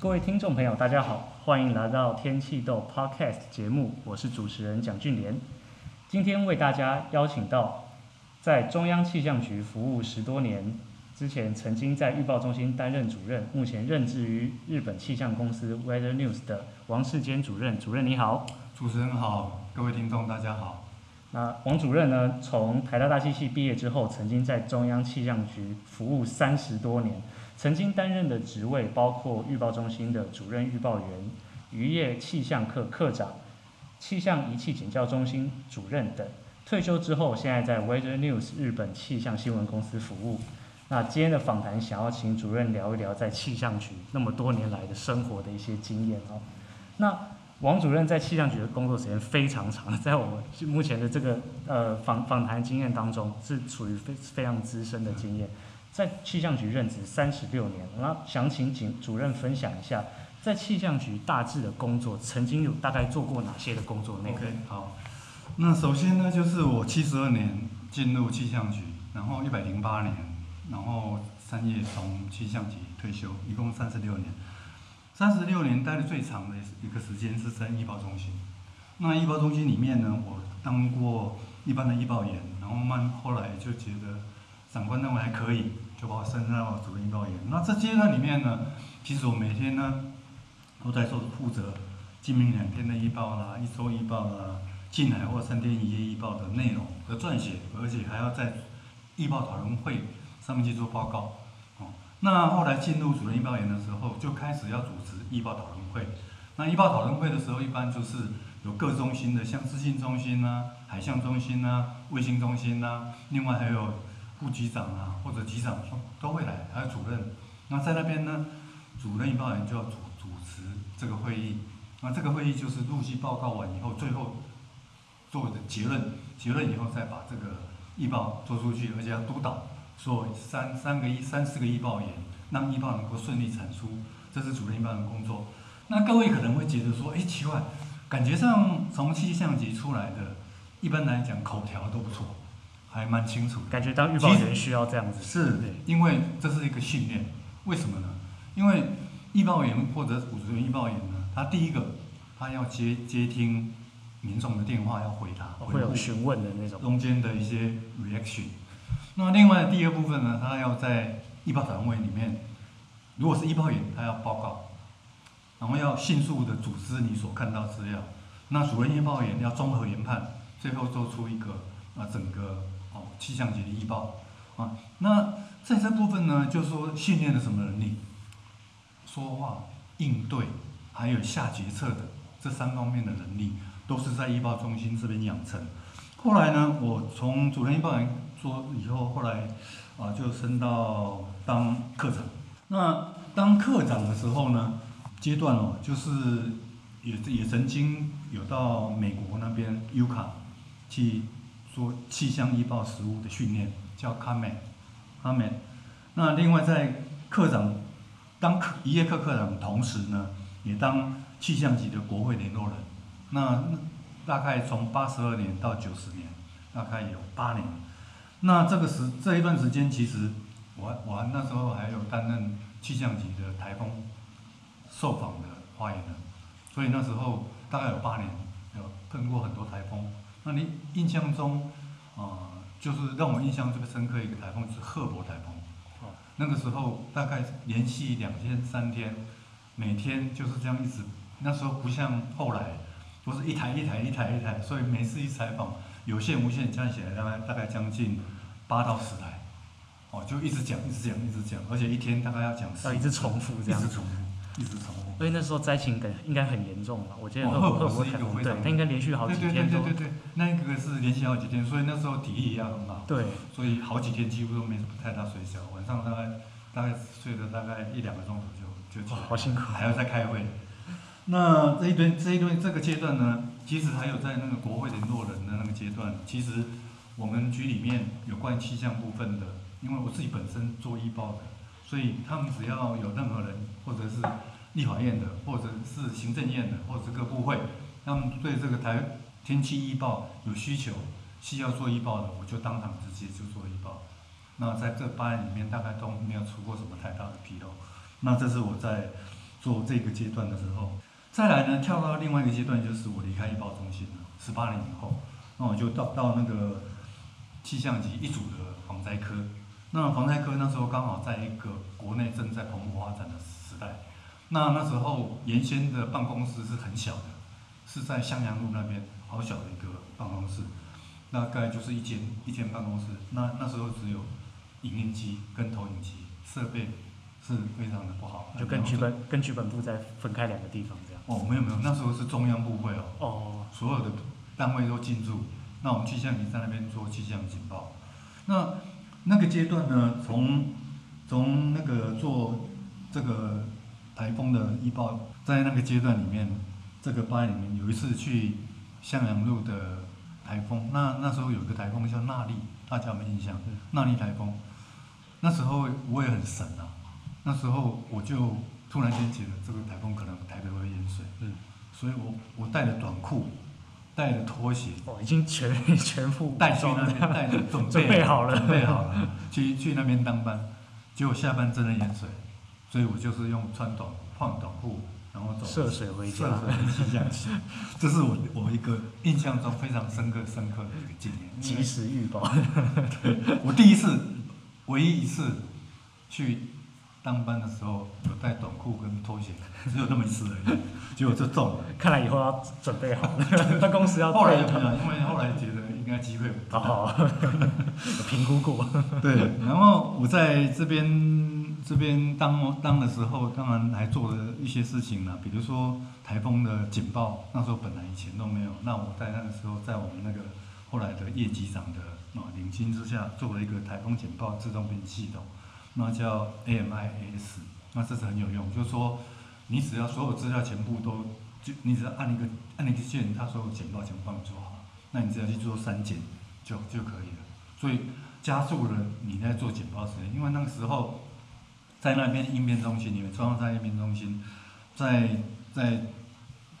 各位听众朋友，大家好，欢迎来到天气豆 Podcast 节目，我是主持人蒋俊莲。今天为大家邀请到在中央气象局服务十多年，之前曾经在预报中心担任主任，目前任职于日本气象公司 Weather News 的王世坚主任。主任你好，主持人好，各位听众大家好。那王主任呢，从台大大气系毕业之后，曾经在中央气象局服务三十多年。曾经担任的职位包括预报中心的主任预报员、渔业气象课课长、气象仪器检校中心主任等。退休之后，现在在 Weather News 日本气象新闻公司服务。那今天的访谈，想要请主任聊一聊在气象局那么多年来的生活的一些经验哦。那王主任在气象局的工作时间非常长，在我们目前的这个呃访访谈经验当中，是处于非非常资深的经验。在气象局任职三十六年，那想请请主任分享一下，在气象局大致的工作，曾经有大概做过哪些的工作内容？OK，好，那首先呢，就是我七十二年进入气象局，然后一百零八年，然后三月从气象局退休，一共三十六年。三十六年待的最长的一个时间是在预报中心。那预报中心里面呢，我当过一般的预报员，然后慢后来就觉得长官认为还可以。就把我升上了主任预报员。那这阶段里面呢，其实我每天呢都在做负责今明两天的预报啦，一周预报啦，近海或三天一夜预报的内容的撰写，而且还要在预报讨论会上面去做报告。哦，那后来进入主任预报员的时候，就开始要组织预报讨论会。那预报讨论会的时候，一般就是有各中心的，像资讯中心呐、海象中心呐、卫星中心呐，另外还有。副局长啊，或者局长都会来，还有主任。那在那边呢，主任预报员就要主主持这个会议。那这个会议就是陆续报告完以后，最后做的结论，结论以后再把这个预报做出去，而且要督导说三三个一三四个预报员，让预报能够顺利产出，这是主任预报员的工作。那各位可能会觉得说，哎，奇怪，感觉上从气象局出来的，一般来讲口条都不错。还蛮清楚，感觉当预报员需要这样子，是，因为这是一个训练。为什么呢？因为预报员或者主任预报员呢，他第一个他要接接听民众的电话，要回答，会有询问的那种，中间的一些 reaction。那另外第二部分呢，他要在预报团会里面，如果是预报员，他要报告，然后要迅速的组织你所看到资料。那主任预报员要综合研判，最后做出一个啊整个。气象局的预报啊，那在这部分呢，就是说训练了什么能力？说话、应对，还有下决策的这三方面的能力，都是在预报中心这边养成。后来呢，我从主任预报员做以后，后来啊就升到当课长。那当课长的时候呢，阶段哦，就是也也曾经有到美国那边 UCA 去。做气象预报实务的训练叫 COMET，COMET。那另外在课长当课一业课课长同时呢，也当气象局的国会联络人。那大概从八十二年到九十年，大概有八年。那这个时这一段时间，其实我我那时候还有担任气象局的台风受访的发言人，所以那时候大概有八年，有碰过很多台风。那你印象中，啊、呃，就是让我印象这个深刻一个台风是赫伯台风。哦，那个时候大概连续两天三天，每天就是这样一直。那时候不像后来，都是一台一台一台一台，所以每次一采访，有线无线加起来大概大概将近八到十台。哦，就一直讲一直讲一直讲，而且一天大概要讲十。要一直重复这样。一直重复。一直重复，所以那时候灾情感应该很严重吧？我记得贺伯是一个非常，对，他应该连续好几天都。对对对对对，那个是连续好几天，所以那时候体力也要很好。对。所以好几天几乎都没什么太大睡觉，晚上大概大概睡了大概一两个钟头就就起来。好辛苦。还要再开会。那这一段这一段这个阶段呢，其实还有在那个国会联络人的那个阶段，其实我们局里面有关于气象部分的，因为我自己本身做预报的，所以他们只要有任何人或者是。立法院的，或者是行政院的，或者是各部会，他们对这个台天气预报有需求，需要做预报的，我就当场直接就做预报。那在这八年里面，大概都没有出过什么太大的纰漏。那这是我在做这个阶段的时候，再来呢，跳到另外一个阶段，就是我离开预报中心了，十八年以后，那我就到到那个气象局一组的防灾科。那防灾科那时候刚好在一个国内正在蓬勃发展的时，那那时候原先的办公室是很小的，是在襄阳路那边好小的一个办公室，大概就是一间一间办公室。那那时候只有影印机跟投影机，设备是非常的不好。就跟剧本跟剧本部在分开两个地方这样。哦，没有没有，那时候是中央部会哦。哦。所有的单位都进驻，那我们气象局在那边做气象警报，那。那个阶段呢，从从那个做这个台风的预报，在那个阶段里面，这个班里面有一次去向阳路的台风，那那时候有个台风叫娜莉，大家有没有印象？娜莉台风，那时候我也很神啊，那时候我就突然间觉得这个台风可能台北会淹水，嗯，所以我我带了短裤。带了拖鞋，哦，已经全 全副带去那边，带着准备 准备好了，准备好了，去去那边当班，结果下班真的淹水，所以我就是用穿短换短裤，然后走涉水回家，气象局，这是我我一个印象中非常深刻深刻的一个经验，及时预报，我第一次，唯一一次去。当班的时候有带短裤跟拖鞋，只有那么一次而已，结果就中了。看来以后要准备好了，办公司要。后来怎么样？因为后来觉得应该机会不大。好，有 评估过。对，然后我在这边这边当当的时候，当然还做了一些事情啦，比如说台风的警报，那时候本来以前都没有，那我在那个时候，在我们那个后来的叶局长的啊领军之下，做了一个台风警报自动编辑系统。那叫 AMIS，那这是很有用，就是说，你只要所有资料全部都，就你只要按一个按一个键，它所有简报全部帮你做好，那你只要去做删减就就可以了，所以加速了你在做简报时间，因为那个时候在那边应变中心，你们装在应变中心，在在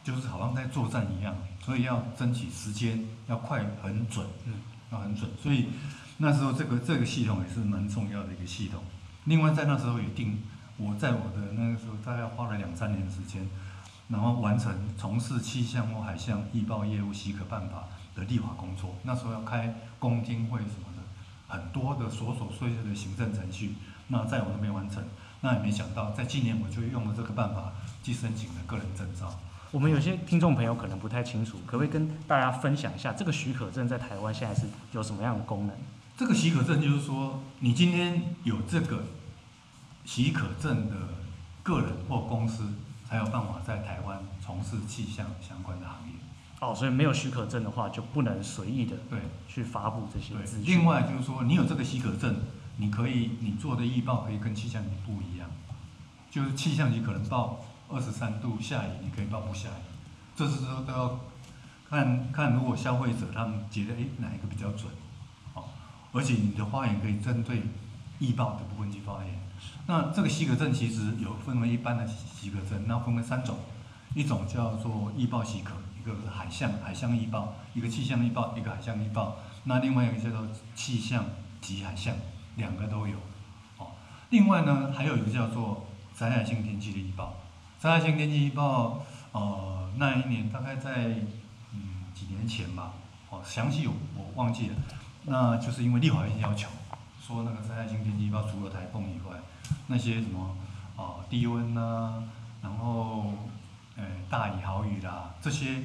就是好像在作战一样，所以要争取时间，要快很准，嗯，要很准，所以那时候这个这个系统也是蛮重要的一个系统。另外，在那时候也定，我在我的那个时候大概花了两三年的时间，然后完成从事气象或海象预报业务许可办法的立法工作。那时候要开公听会什么的，很多的琐琐碎碎的行政程序，那在我都没完成。那也没想到，在今年我就用了这个办法去申请了个人证照。我们有些听众朋友可能不太清楚，可不可以跟大家分享一下这个许可证在台湾现在是有什么样的功能？这个许可证就是说，你今天有这个。许可证的个人或公司才有办法在台湾从事气象相关的行业。哦，所以没有许可证的话，就不能随意的对。去发布这些资讯。另外就是说，你有这个许可证，你可以你做的预报可以跟气象局不一样，就是气象局可能报二十三度下雨，你可以报不下雨，这时候都要看看如果消费者他们觉得哎哪一个比较准，哦，而且你的发言可以针对预报的部分去发言。那这个许可证其实有分为一般的许可证，那分为三种，一种叫做预报许可，一个海象海象预报，一个气象预报，一个海象预报。那另外一个叫做气象及海象，两个都有。哦，另外呢还有一个叫做灾害性天气的预报，灾害性天气预报，呃，那一年大概在嗯几年前吧，哦，详细我我忘记了，那就是因为立法院要求。说那个灾害性天气预报，除了台风以外，那些什么啊、呃、低温呐、然后呃大雨豪雨啦，这些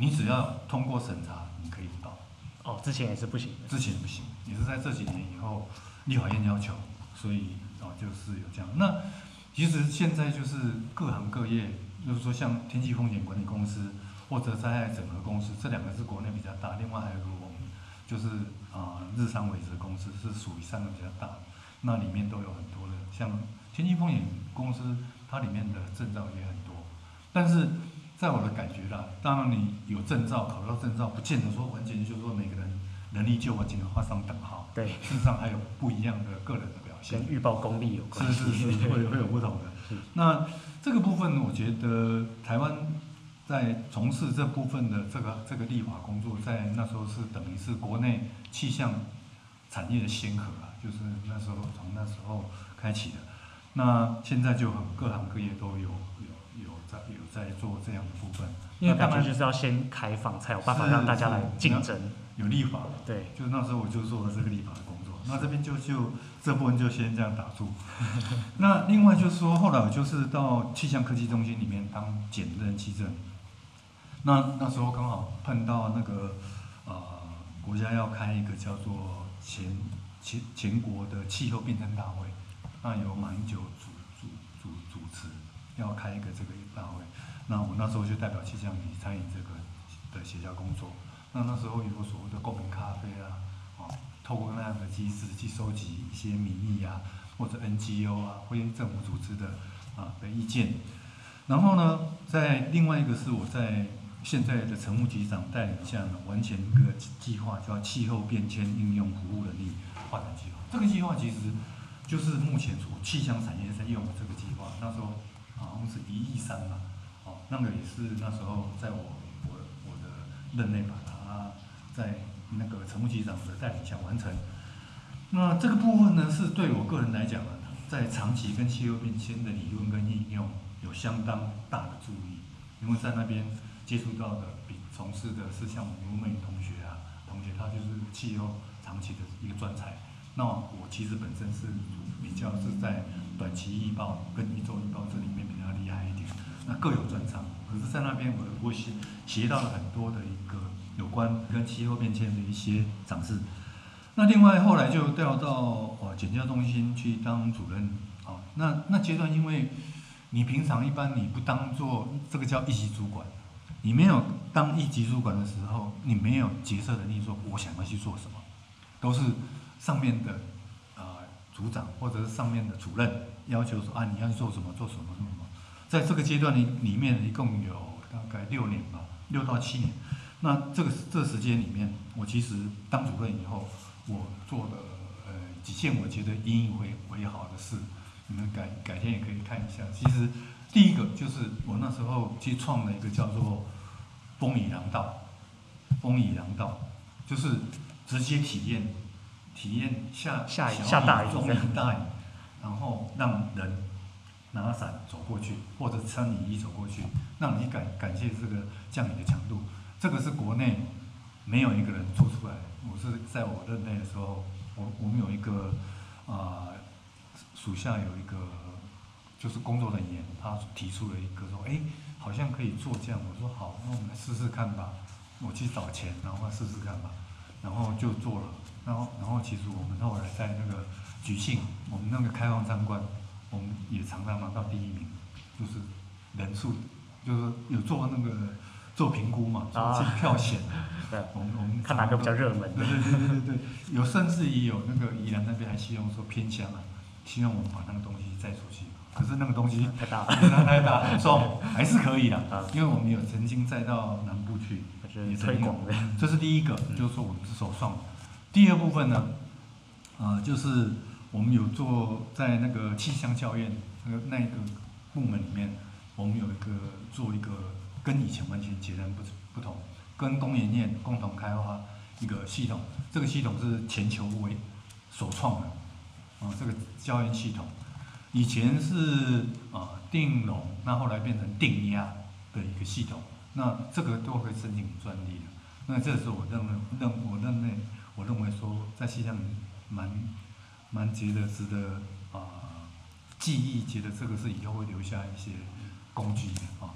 你只要通过审查，你可以报。哦，之前也是不行的。之前不行，也是在这几年以后立法院要求，所以哦就是有这样。那其实现在就是各行各业，就是说像天气风险管理公司或者灾害整合公司，这两个是国内比较大，另外还有个我们就是。啊，日商维持公司是属于三个比较大，那里面都有很多的，像天气风险公司，它里面的证照也很多。但是在我的感觉啦，当然你有证照，考到证照，不见得说完全就是说每个人能力就完全画上等号。对，事实上还有不一样的个人的表现。跟预报功力有关系。是是是，会会有不同的。是那这个部分，我觉得台湾。在从事这部分的这个这个立法工作，在那时候是等于是国内气象产业的先河啊，就是那时候从那时候开启的。那现在就很各行各业都有有在有在做这样的部分。因为感觉就是要先开放，才有办法让大家来竞争。有立法，对，就是那时候我就做了这个立法的工作。那这边就就这部分就先这样打住。那另外就是说，后来我就是到气象科技中心里面当检任气证。那那时候刚好碰到那个呃国家要开一个叫做全全全国的气候变迁大会，那由马英九主主主主持，要开一个这个大会。那我那时候就代表气象局参与这个的协调工作。那那时候有所谓的公民咖啡啊，哦，透过那样的机制去收集一些民意啊，或者 NGO 啊，非政府组织的啊的意见。然后呢，在另外一个是我在。现在的陈务局长带领下呢，完成一个计划，叫气候变迁应用服务能力发展计划。这个计划其实就是目前所气象产业在用的这个计划。那时候好像是一亿三嘛，哦，那个也是那时候在我我我的任内把它在那个陈副局长的带领下完成。那这个部分呢，是对我个人来讲呢，在长期跟气候变迁的理论跟应用有相当大的注意，因为在那边。接触到的比从事的是像吴美同学啊，同学他就是气候长期的一个专才。那我其实本身是比较是在短期预报跟一周预报这里面，各有专长。可是，在那边我我学学到了很多的一个有关跟气候变迁的一些展示。那另外后来就调到呃检校中心去当主任。啊，那那阶段因为你平常一般你不当做这个叫一级主管。你没有当一级主管的时候，你没有决策能力，说我想要去做什么，都是上面的呃组长或者是上面的主任要求说啊，你要做什么做什么做什么。在这个阶段里里面，一共有大概六年吧，六到七年。那这个这时间里面，我其实当主任以后，我做了呃几件我觉得引以为为好的事，你们改改天也可以看一下。其实。第一个就是我那时候去创了一个叫做“风雨廊道”，风雨廊道就是直接体验，体验下下下大雨，中雨大雨，然后让人拿伞走过去，或者穿雨衣走过去，让你感感谢这个降雨的强度。这个是国内没有一个人做出来。我是在我任内的时候，我我们有一个啊、属下有一个。就是工作人员，他提出了一个说，哎，好像可以做这样。我说好，那我们来试试看吧。我去找钱，然后试试看吧。然后就做了。然后，然后其实我们后来在那个举庆，我们那个开放参观，我们也常常拿到第一名。就是人数，就是有做那个做评估嘛，做票选。对，我们我们看哪个比较热门。对对对对对，有甚至于有那个宜兰那边还希望说偏乡啊，希望我们把那个东西再出去。可是那个东西太大了，太大了，说还是可以的，因为我们有曾经再到南部去，也推广的。这是第一个，就是说我们是首创。第二部分呢，呃，就是我们有做在那个气象教院那个那一个部门里面，我们有一个做一个跟以前完全截然不不同，跟工研院共同开发一个系统，这个系统是全球为首创的，啊，这个教院系统。以前是啊定容，那后来变成定压的一个系统，那这个都会申请专利的。那这是我认为认我认为我认为说在气象蛮蛮觉得值得啊、记忆，觉得这个是以后会留下一些工具的啊。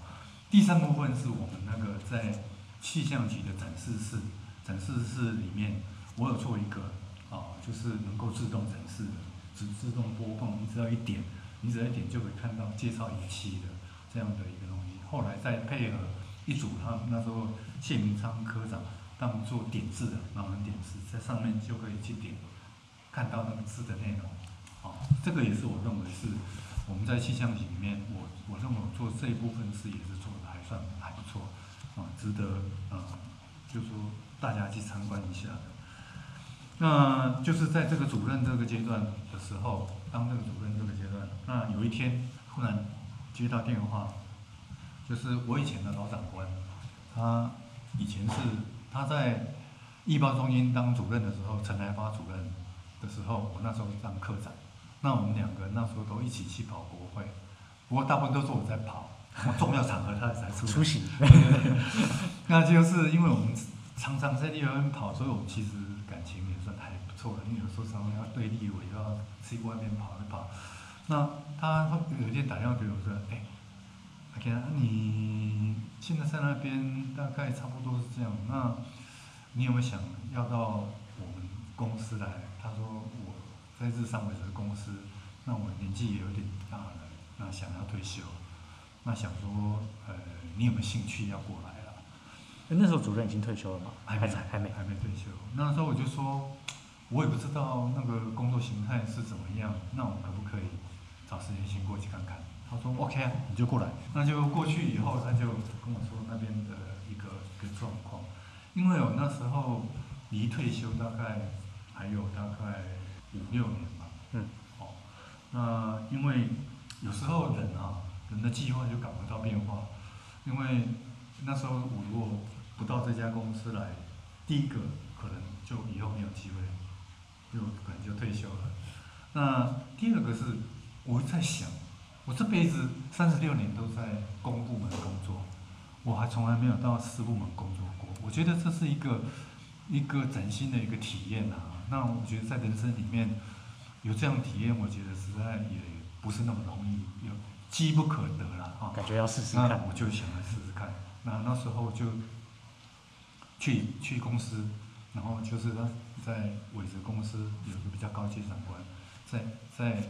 第三部分是我们那个在气象局的展示室，展示室里面我有做一个啊，就是能够自动展示的。只自动播放，你只要一点，你只要一点就可以看到介绍仪器的这样的一个东西。后来再配合一组，他那时候谢明昌科长他们做点字的，然后点字在上面就可以去点，看到那个字的内容。啊，这个也是我认为是我们在气象局里面，我我认为我做这一部分事也是做的还算还不错，啊，值得啊，就说大家去参观一下的。那就是在这个主任这个阶段的时候，当这个主任这个阶段，那有一天忽然接到电话，就是我以前的老长官，他以前是他在预报中心当主任的时候，陈来发主任的时候，我那时候是当科长，那我们两个那时候都一起去跑国会，不过大部分都是我在跑，重要场合他才出 出席。那就是因为我们常常在立法院跑，所以我们其实感情也算还不错的。因为有时候常常要对立委，要去外面跑一跑。那他有一天打电话给我说：“哎、欸，阿健，你现在在那边大概差不多是这样。那你有没有想要到我们公司来？”他说：“我在日商伟哲公司，那我年纪也有点大了，那想要退休。那想说，呃，你有没有兴趣要过来了？”那时候主任已经退休了吗？还没，还没，还没退休。那时候我就说，我也不知道那个工作形态是怎么样，那我可不可以？找时间先过去看看，他说 OK 啊，你就过来。那就过去以后，他就跟我说那边的一个一个状况，因为我那时候离退休大概还有大概五六年吧。嗯。哦，那因为有时候人啊，人的计划就赶不到变化，因为那时候我如果不到这家公司来，第一个可能就以后没有机会，就可能就退休了。那第二个是。我在想，我这辈子三十六年都在公部门工作，我还从来没有到私部门工作过。我觉得这是一个一个崭新的一个体验啊。那我觉得在人生里面有这样体验，我觉得实在也不是那么容易，有机不可得了啊。感觉要试试看。那我就想来试试看。那那时候就去去公司，然后就是他在伟泽公司有个比较高级长官，在在。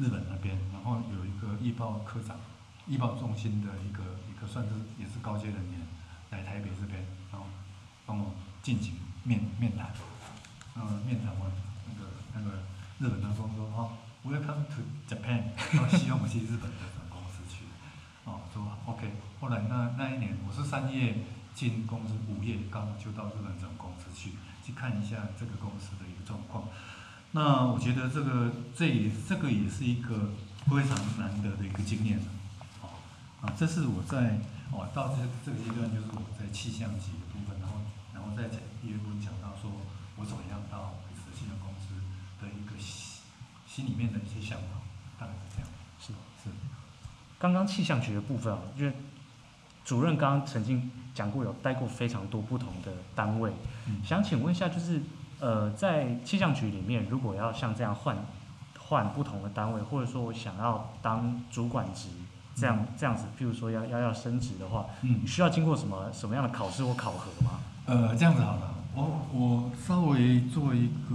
日本那边，然后有一个易报科长，易报中心的一个一个算是也是高阶人员来台北这边，然后帮我进行面面谈，嗯，面谈完那个那个日本那边说哦，Welcome to Japan，然后希望我去日本的总公司去，哦，说 OK，后来那那一年我是三月进公司，五月刚好就到日本总公司去，去看一下这个公司的一个状况。那我觉得这个这也这个也是一个非常难得的一个经验，哦，啊，这是我在哦到这这个阶段，就是我在气象局的部分，然后然后再讲第二部分讲我怎么样到伟哲气象公司的一个心心里面的一些想法，大概是这样。是是。刚刚气象局的部分啊，因为主任刚刚曾经讲过，有待过非常多不同的单位，嗯，想请问一下，就是。呃，在气象局里面，如果要像这样换换不同的单位，或者说我想要当主管职，这样这样子，譬如说要要要升职的话，嗯，需要经过什么什么样的考试或考核吗？呃，这样子好了，我我稍微做一个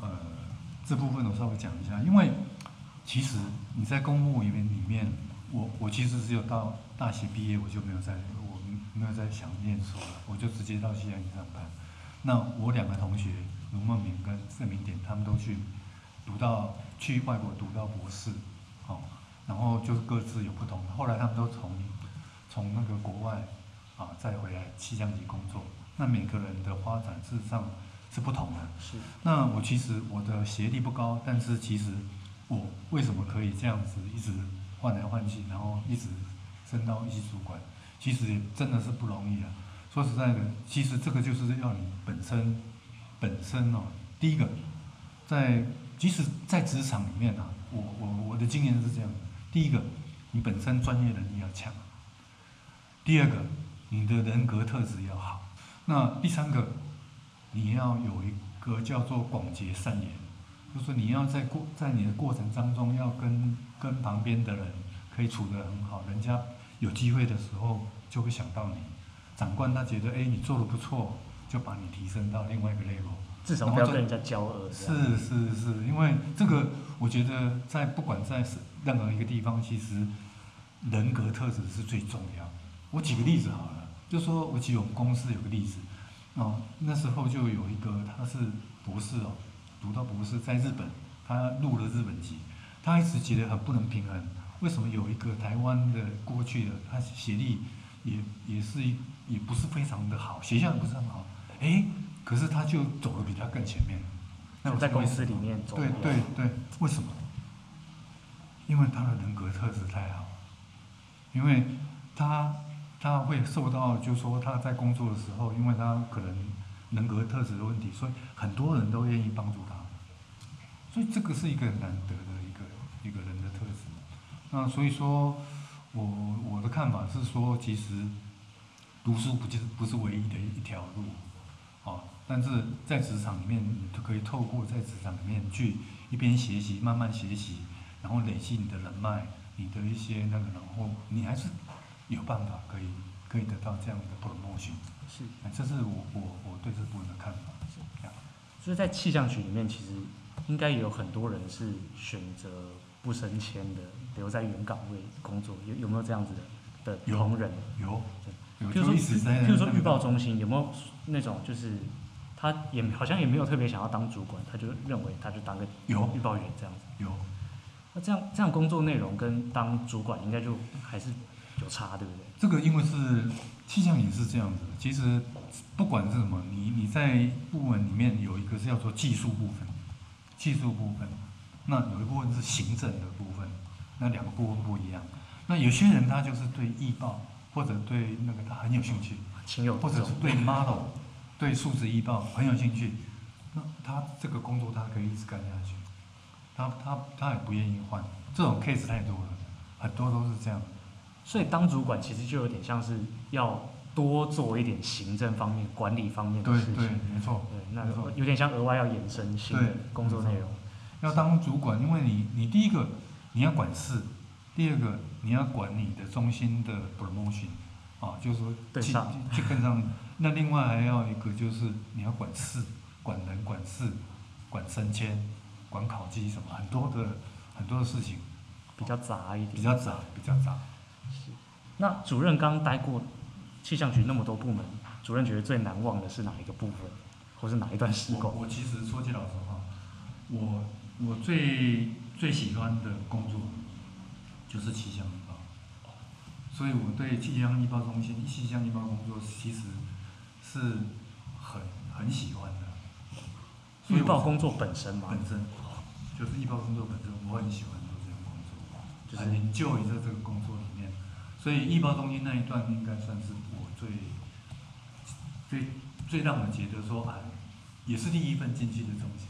呃这部分我稍微讲一下，因为其实你在公务员里面，我我其实只有到大学毕业，我就没有在我没有在想念书了，我就直接到气象局上班。那我两个同学卢梦明跟盛明典，他们都去读到去外国读到博士，好，然后就各自有不同的。后来他们都从从那个国外啊再回来气象局工作。那每个人的发展事实上是不同的。是。那我其实我的学历不高，但是其实我为什么可以这样子一直换来换去，然后一直升到一级主管，其实也真的是不容易啊。说实在的，其实这个就是要你本身本身哦。第一个，在即使在职场里面啊，我我我的经验是这样的：第一个，你本身专业能力要强；第二个，你的人格特质要好；那第三个，你要有一个叫做广结善缘，就是你要在过在你的过程当中，要跟跟旁边的人可以处得很好，人家有机会的时候就会想到你。长官他觉得，哎，你做的不错，就把你提升到另外一个 level。至少不要跟人家交恶。是是是，因为这个，我觉得在不管在任何一个地方，其实人格特质是最重要。我举个例子好了，就说我举我们公司有个例子，哦，那时候就有一个他是博士哦，读到博士在日本，他入了日本籍，他一直觉得很不能平衡，为什么有一个台湾的过去的他学历也也是一。也不是非常的好，学校也不是很好，哎，可是他就走的比他更前面。那我在公司里面走。对对对，为什么？因为他的人格特质太好，因为他他会受到，就是说他在工作的时候，因为他可能人格特质的问题，所以很多人都愿意帮助他。所以这个是一个很难得的一个一个人的特质。那所以说。我我的看法是说，其实读书不就是不是唯一的一条路，啊，但是在职场里面，你都可以透过在职场里面去一边学习，慢慢学习，然后累积你的人脉，你的一些那个，然后你还是有办法可以可以得到这样的 promotion。是，这是我我我对这部分的看法。是。这样。所以在气象局里面，其实应该有很多人是。选择不升迁的，留在原岗位工作。有有没有这样子的的同仁？有。有。比如说，比如说预报中心有没有那种，就是。他也好像也没有特别想要当主管，他就认为他就当个有预报员这样子。有。那这样这样工作内容跟当主管应该就还是有差，对不对？这个因为是。气象也是这样子，其实不管是什么，你你在部门里面有一个是叫做技术部分，技术部分，那有一部分是行政的部分，那两个部分不一样。那有些人他就是对易报或者对那个他很有兴趣，情有，或者是对 model，对数字易报很有兴趣，那他这个工作他可以一直干下去，他他他也不愿意换，这种 case 太多了，很多都是这样。所以当主管其实就有点像是要多做一点行政方面、管理方面的事情。对对，没错。对，那有点像额外要延伸新的工作内容。要当主管，因为你你第一个你要管事，第二个你要管你的中心的 promotion，啊，就是说对上就跟上。那另外还要一个就是你要管事、管人、管事、管升迁、管考绩什么，很多的很多的事情。比较杂一点。比较杂，比较杂。那主任刚待过气象局那么多部门，主任觉得最难忘的是哪一个部分，或是哪一段时光？我我其实说句老实话，我我最最喜欢的工作就是气象预报，所以我对气象预报中心、气象预报工作其实是很很喜欢的。预报工作本身嘛，本身就是预报工作本身，我很喜欢做这样工作，就是 enjoy 在这个工作。所以预报中心那一段应该算是我最最最让我觉得说啊，也是第一份进去的中心，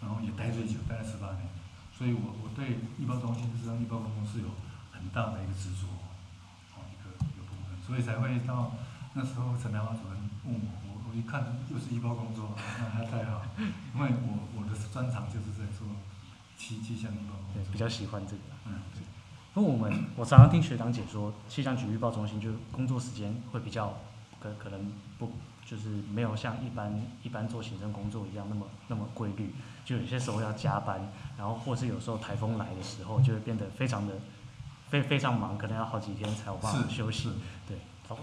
然后也待最久，待了十八年。所以我我对预报中心实际上预报工作是有很大的一个执着，哦一个一个部分，所以才会到那时候陈台华主任问我，我我一看又是预报工作，那还太好，因为我我的专长就是在做气气象预报工作，对，比较喜欢这个，嗯。因为我们我常常听学长解说，气象局预报中心就工作时间会比较可可能不就是没有像一般一般做行政工作一样那么那么规律，就有些时候要加班，然后或是有时候台风来的时候就会变得非常的非非常忙，可能要好几天才有办法休息。对，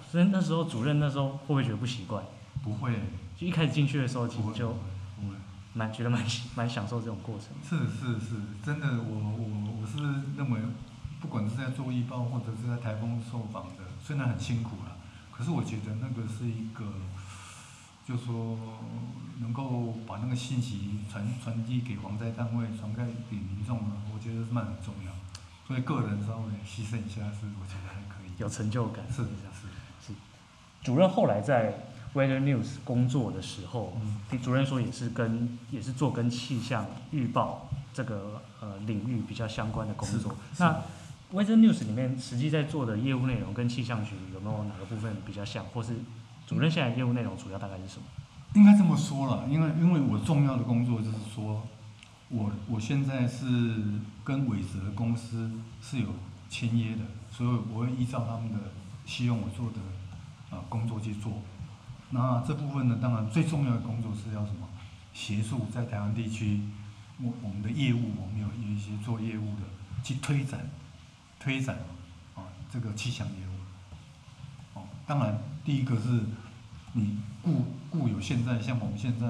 所以那时候主任那时候会不会觉得不习惯？不会，就一开始进去的时候其实就蛮觉得蛮蛮享受这种过程。是是是，真的我我我是认为。不管是在做预报，或者是在台风受访的，虽然很辛苦了，可是我觉得那个是一个，就说能够把那个信息传传递给防灾单位，传给给民众呢，我觉得是蛮很重要。所以个人稍微牺牲一下，是我觉得还可以。有成就感。是是是。主任后来在 Weather News 工作的时候，听、嗯、主任说也是跟也是做跟气象预报这个呃领域比较相关的工作。那 Weather News 里面实际在做的业务内容跟气象局有没有哪个部分比较像，或是主任现在业务内容主要大概是什么？应该这么说了，因为因为我重要的工作就是说，我我现在是跟伟泽公司是有签约的，所以我会依照他们的希望我做的啊工作去做。那这部分呢，当然最重要的工作是要什么？协助在台湾地区，我我们的业务，我们有有一些做业务的去推展。推展啊，这个气象业务，哦，当然第一个是你固固有现在像我们现在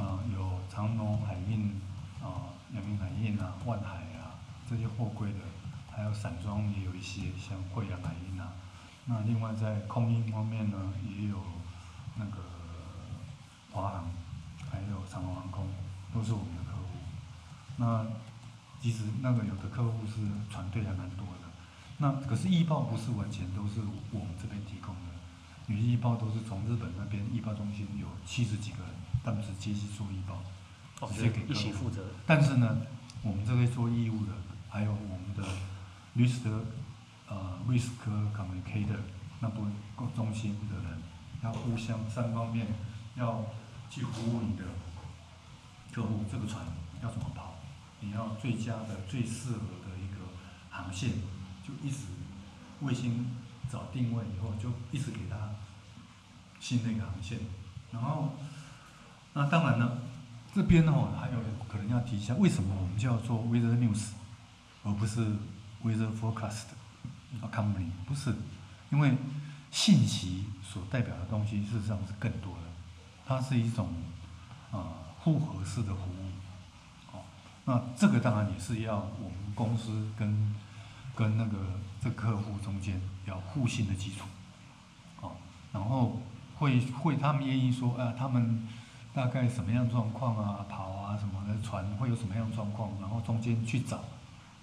啊有长隆海运啊、阳明海运啊、万海啊这些货柜的，还有散装也有一些像惠阳海运啊。那另外在空运方面呢，也有那个华航，还有长隆航空，都是我们的客户。那其实那个有的客户是团队还蛮多的，那可是易报不是完全都是我们这边提供的，有些预报都是从日本那边易报中心有七十几个人，他们是接去做易报，直接给客户。一起负责。但是呢，我们这边做业务的，还有我们的律师的呃 risk communicator 那部中心的人，要互相三方面要去服务你的客户，这个船要怎么跑，你要最佳的、最适合的一个航线，就一直卫星找定位以后，就一直给他新的一个航线，然后那当然呢，这边呢还有可能要提一下，为什么我们叫做 weather news，而不是 weather forecast company？不是，因为信息所代表的东西事实上是更多的，它是一种啊复合式的服务。那这个当然也是要我们公司跟跟那个这客户中间要互信的基础。哦，然后会会他们愿意说啊，他们。大概什么样状况啊？跑啊什么的船会有什么样状况？然后中间去找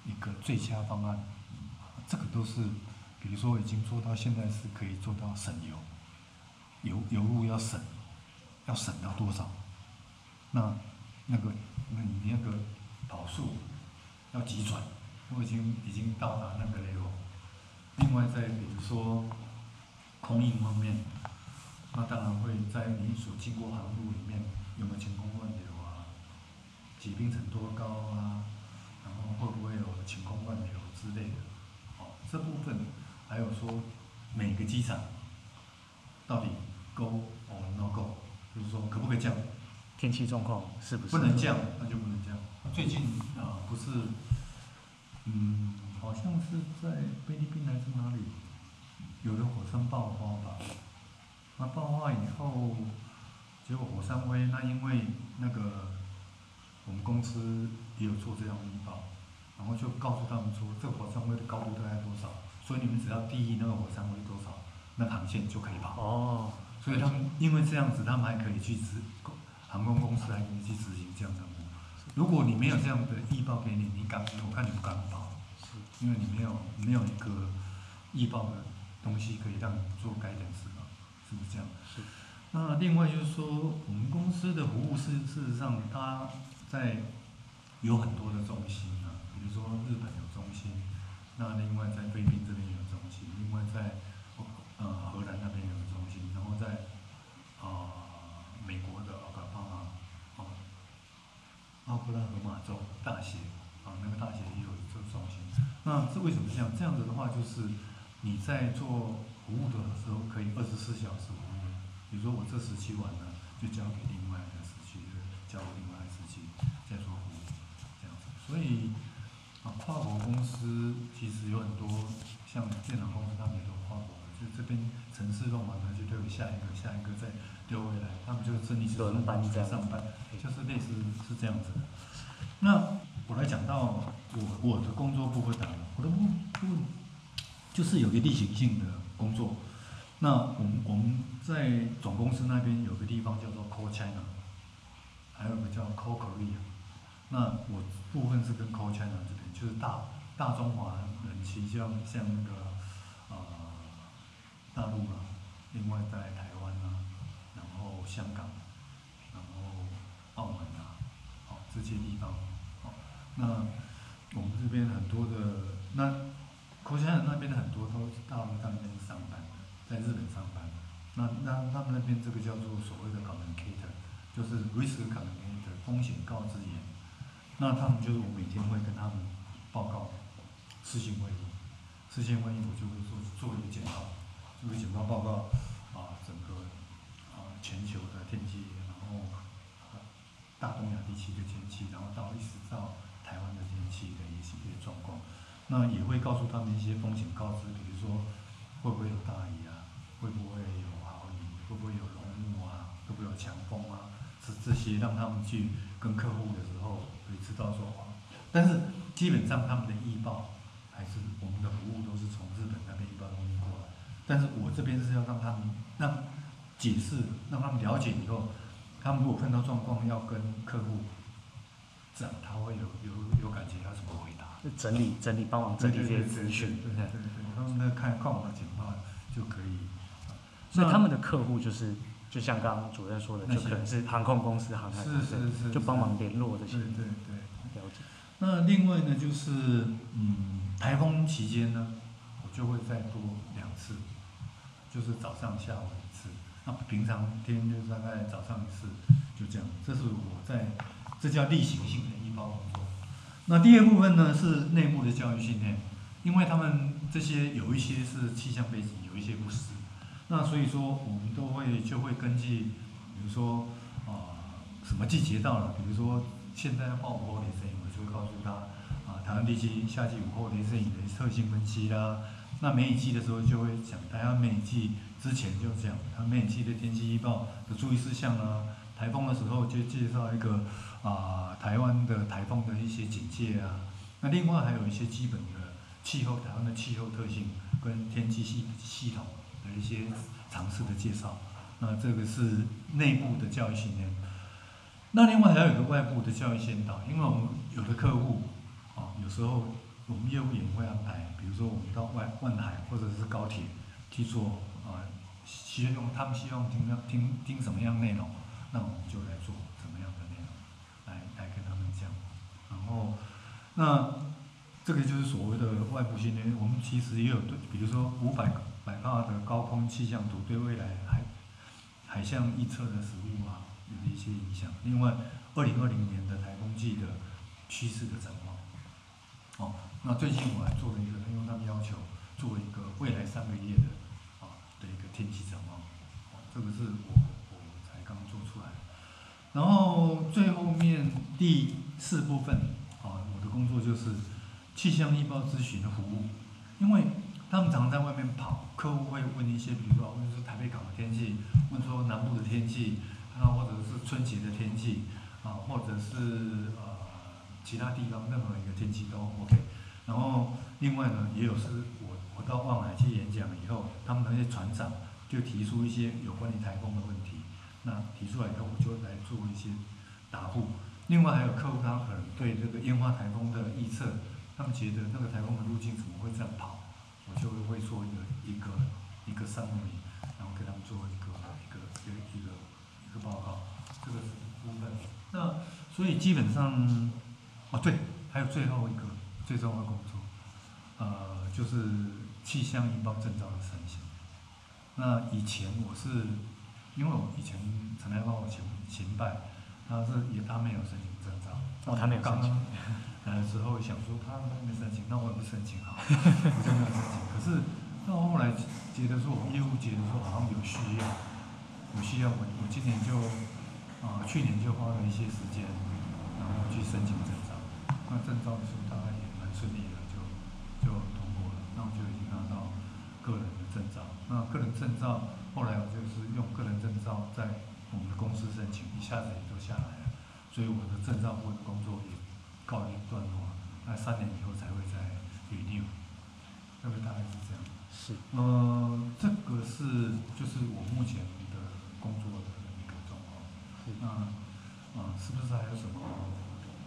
一个最佳方案，这个都是，比如说已经做到现在是可以做到省油，油油路要省，要省到多少？那那个那你那个跑速要急转？我已经已经到达那个 level。另外再比如说空运方面。那当然会在你所经过航路里面有没有晴空万流啊，结冰层多高啊，然后会不会有晴空万流之类的，哦，这部分还有说每个机场到底 go or no go，就是说可不可以降？天气状况是不是？不能降，那就不能降。最近啊，不是，嗯，好像是在菲律宾还是哪里，有个火山爆发吧。那爆发以后，结果火山灰，那因为那个我们公司也有做这样的预报，然后就告诉他们说，这个火山灰的高度大概多少，所以你们只要定义那个火山灰多少，那航线就可以跑。哦。所以他们因为这样子，他们还可以去执航空公司还可以去执行这样的。如果你没有这样的预报给你，你敢？我看你不敢报。是。因为你没有没有一个预报的东西可以让你做改点事。是不是这样？是。那另外就是说，我们公司的服务是事实上，它在有很多的中心啊，比如说日本有中心，那另外在菲律宾这边有中心，另外在呃荷兰那边有中心，然后在啊、呃、美国的奥克拉荷马啊奥克拉格马州大学啊那个大学也有这个中心。那是为什么这样？这样子的话，就是你在做。服务的时候可以二十四小时服务，比如说我这时期完了，就交给另外一个时期，交给另外一个时期再做服务，这样子。所以啊，跨国公司其实有很多，像电脑公司他们也都跨国的，就这边城市弄完了就丢给下一个，下一个再丢回来，他们就真的是轮班在上班，就是类似是这样子。那我来讲到我我的工作部分啊，我的部分就是有个例行性的。工作，那我们我们在总公司那边有个地方叫做 Call China，还有个叫 Call Korea。那我部分是跟 Call China 这边，就是大大中华人气，像像那个呃大陆啊，另外在台湾啊，然后香港，然后澳门啊，哦这些地方，那我们这边很多的那。国家那边的很多都是大陆那边上班的，在日本上班的。那那他们那边这个叫做所谓的 communicator，就是 risk communicator 风险告知员。那他们就是我每天会跟他们报告视讯会议，视讯会议我就会做做一个简报，做一个简报报告啊，整个啊全球的天气，然后大东亚地区的天气，然后到一直到台湾的天气的一些状况。那也会告诉他们一些风险告知，比如说会不会有大雨啊，会不会有豪雨，会不会有浓雾啊，会不会有强风啊，是这些让他们去跟客户的时候可以知道说。但是基本上他们的预报还是我们的服务都是从日本那边预报东西过来，但是我这边是要让他们让解释，让他们了解以后，他们如果碰到状况要跟客户讲，他会有有有感觉，要怎么回答？整理整理，帮忙整理这些资讯，对对对，他们那看看我的简报就可以。所以他们的客户就是，就像刚刚主任说的，就可能是航空公司、航太公司，就帮忙联络这些。对对对，了解。那另外呢，就是嗯，台风期间呢，我就会再多两次，就是早上、下午一次。那平常天就是大概早上一次，就这样。这是我在，这叫例行性的医保工作。那第二部分呢是内部的教育训练，因为他们这些有一些是气象背景，有一些不是。那所以说我们都会就会根据，比如说啊、什么季节到了，比如说现在要报五号雷阵雨，我就会告诉他啊、台湾地区夏季午后雷阵雨的特性分析啦。那梅雨季的时候就会讲，台湾梅雨季之前就讲它梅雨季的天气预报的注意事项啊。台风的时候就介绍一个啊、台湾的台风的一些警戒啊。那另外还有一些基本的气候，台湾的气候特性跟天气系系统的一些常识的介绍。那这个是内部的教育训练。那另外还有一个外部的教育先导，因为我们有的客户啊，有时候我们业务也会安排，比如说我们到外万海或者是高铁去做啊，希望他们希望听听听什么样内容。那我们就来做怎么样的内容，来来跟他们讲。然后，那这个就是所谓的外部训练。我们其实也有对，比如说五百百帕的高空气象图，对未来海海象预测的实务啊，有一些影响。另外，二零二零年的台风季的趋势的展望。哦，那最近我还做了一个，因为他们要求做一个未来三个月的啊的一个天气展望。这个是我我才刚做出来。然后最后面第四部分，工作就是气象预报咨询的服务，因为他们常在外面跑，客户会问一些，比如说问说台北港的天气，问说南部的天气，啊或者是春节的天气，啊或者是呃其他地方任何一个天气都 OK。然后另外呢，也有是我我到望海去演讲以后，他们那些船长就提出一些有关于台风的问题。那提出来以后，我就来做一些答复。另外还有客户，他可能对这个烟花台风的预测，他们觉得那个台风的路径怎么会这样跑，我就会做一个一个一个三维然后给他们做一个一个一个一个报告。这个是部分。那所以基本上，哦对，还有最后一个最重要的工作，呃，就是气象预报证照的申请。那以前我是。因为我以前陈来帮我请请拜，他是也他没有申请证照，哦，他没有申请。来的时候想说他没申请，那我也不申请好，我就没有申请。可是到后来觉得说我们业务觉得说好像有需要，有需要我我今年就啊、呃、去年就花了一些时间，然后去申请证照。那证照的时候大概也蛮顺利的，就就通过了。那我就已经拿到个人的证照。那个人证照。后来我就是用个人证照在我们的公司申请，一下子也就下来了，所以我的证照部的工作也告一段落。那三年以后才会再 renew，大概大概是这样。是。呃，这个是就是我目前的工作的一个状况。是。那啊，是不是还有什么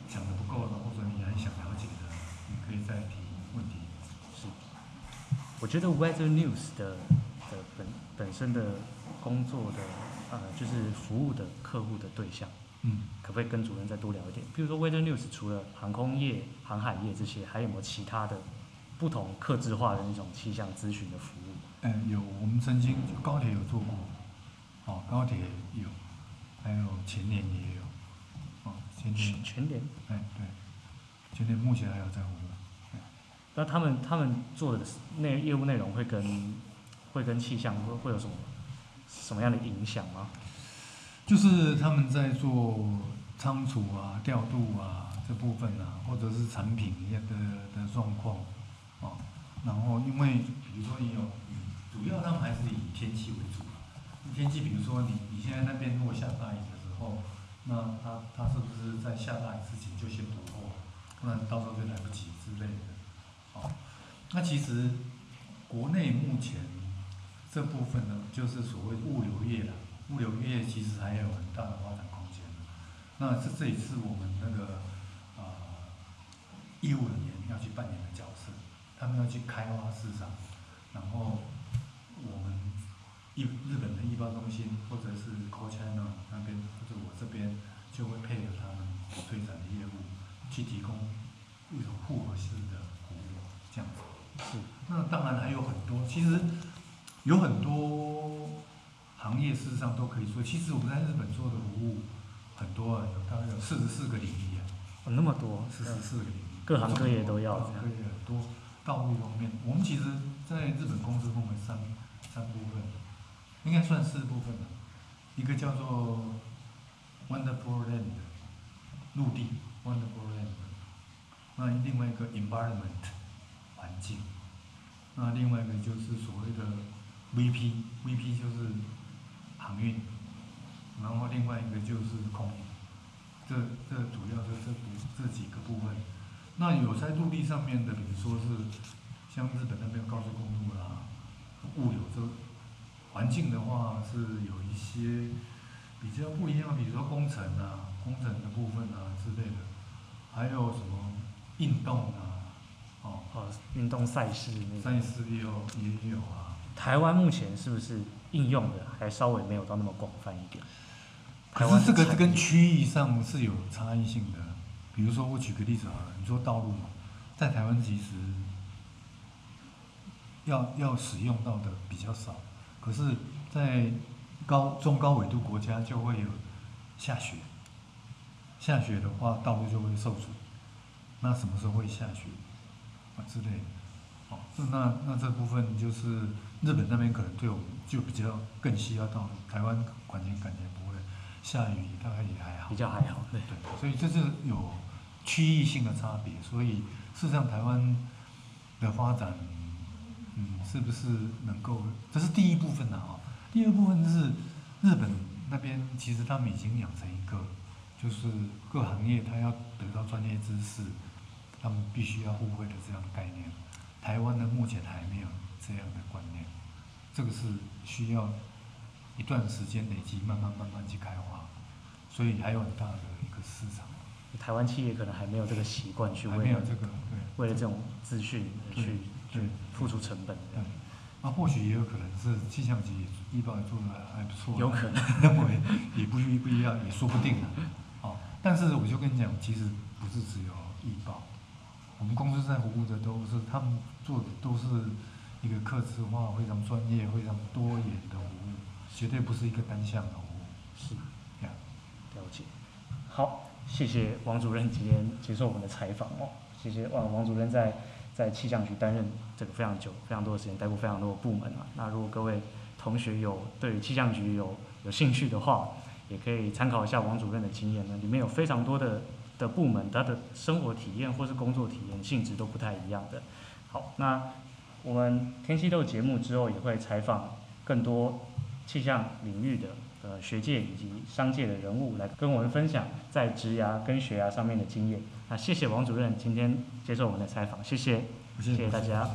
讲的不够的，或者你还想了解的，你可以再提问题。是。我觉得 Weather News 的的本。本身的工作的呃，就是服务的客户的对象，嗯，可不可以跟主任再多聊一点？比如说 Weather News 除了航空业、航海业这些，还有没有其他的不同客制化的那种气象咨询的服务？嗯，有，我们曾经高铁有做过，哦，高铁有，还有前年也有，哦，前年全年，哎对，前年目前还有在服务。那他们他们做的内业务内容会跟？会跟气象会会有什么什么样的影响吗？就是他们在做仓储啊、调度啊这部分啊，或者是产品一样的的状况啊。然后因为比如说你有，主要他们还是以天气为主。天气比如说你你现在那边如果下大雨的时候，那他他是不是在下大雨之前就先补货，不然到时候就来不及之类的。好，那其实国内目前。这部分呢，就是所谓物流业了。物流业其实还有很大的发展空间。那这这也是我们那个啊、呃、业务人员要去扮演的角色。他们要去开发市场，然后我们日日本的预报中心或者是 Call China 那边或者我这边就会配合他们推展的业务，去提供一种复合式的服务，这样子。是。那当然还有很多，其实有很多行业事实上都可以说，其实我们在日本做的服务很多啊，有大概有四十四个领域啊。哦，那么多，四十四个领域，各行各业都要。各行各业很多，道路方面，我们其实在日本公司分为三三部分，应该算四部分了。一个叫做 Wonderful Land，陆地 Wonderful Land，那另外一个 Environment，环境，那另外一个就是所谓的 VP，VP 就是航运，然后另外一个就是空运，这这主要是这这几个部分。那有在陆地上面的，比如说是像日本那边高速公路啦，物流这。环境的话是有一些比较不一样，比如说工程啊、工程的部分啊之类的，还有什么运动啊，哦，哦，运动赛事那赛事也有也有啊。台湾目前是不是应用的还稍微没有到那么广泛一点？可是这个跟区域上是有差异性的。比如说我举个例子好了，你说道路嘛，在台湾其实要要使用到的比较少。可是，在高中高纬度国家就会有下雪，下雪的话道路就会受损。那什么时候会下雪啊之类的？哦，那那这部分就是日本那边可能对我们就比较更需要到，台湾环境感觉不会下雨，大概也还好。比较还好，对对。所以这是有区域性的差别。所以事实上台湾的发展。嗯，是不是能够？这是第一部分的啊。第二部分是日本那边，其实他们已经养成一个，就是各行业他要得到专业知识，他们必须要互惠的这样的概念。台湾呢，目前还没有这样的观念，这个是需要一段时间累积，慢慢慢慢去开花，所以还有很大的一个市场。台湾企业可能还没有这个习惯去为没有这个对，为了这种资讯去。去，付出成本。对，那或许也有可能是气象局预报也做的还不错。有可能，认 为也不一不一样，也说不定。哦，但是我就跟你讲，其实不是只有预报，我们公司在服务的都是他们做的都是一个客制化、非常专业、非常多元的服务，绝对不是一个单向的服务。是，这样，了解。好，谢谢王主任今天接受我们的采访哦，谢谢王王主任在。在气象局担任这个非常久、非常多的时间，待过非常多的部门啊。那如果各位同学有对于气象局有有兴趣的话，也可以参考一下王主任的经验呢。里面有非常多的的部门，他的生活体验或是工作体验性质都不太一样的。好，那我们天气豆节目之后也会采访更多气象领域的呃学界以及商界的人物，来跟我们分享在职涯跟学涯上面的经验。那谢谢王主任今天接受我们的采访，谢谢，谢谢大家。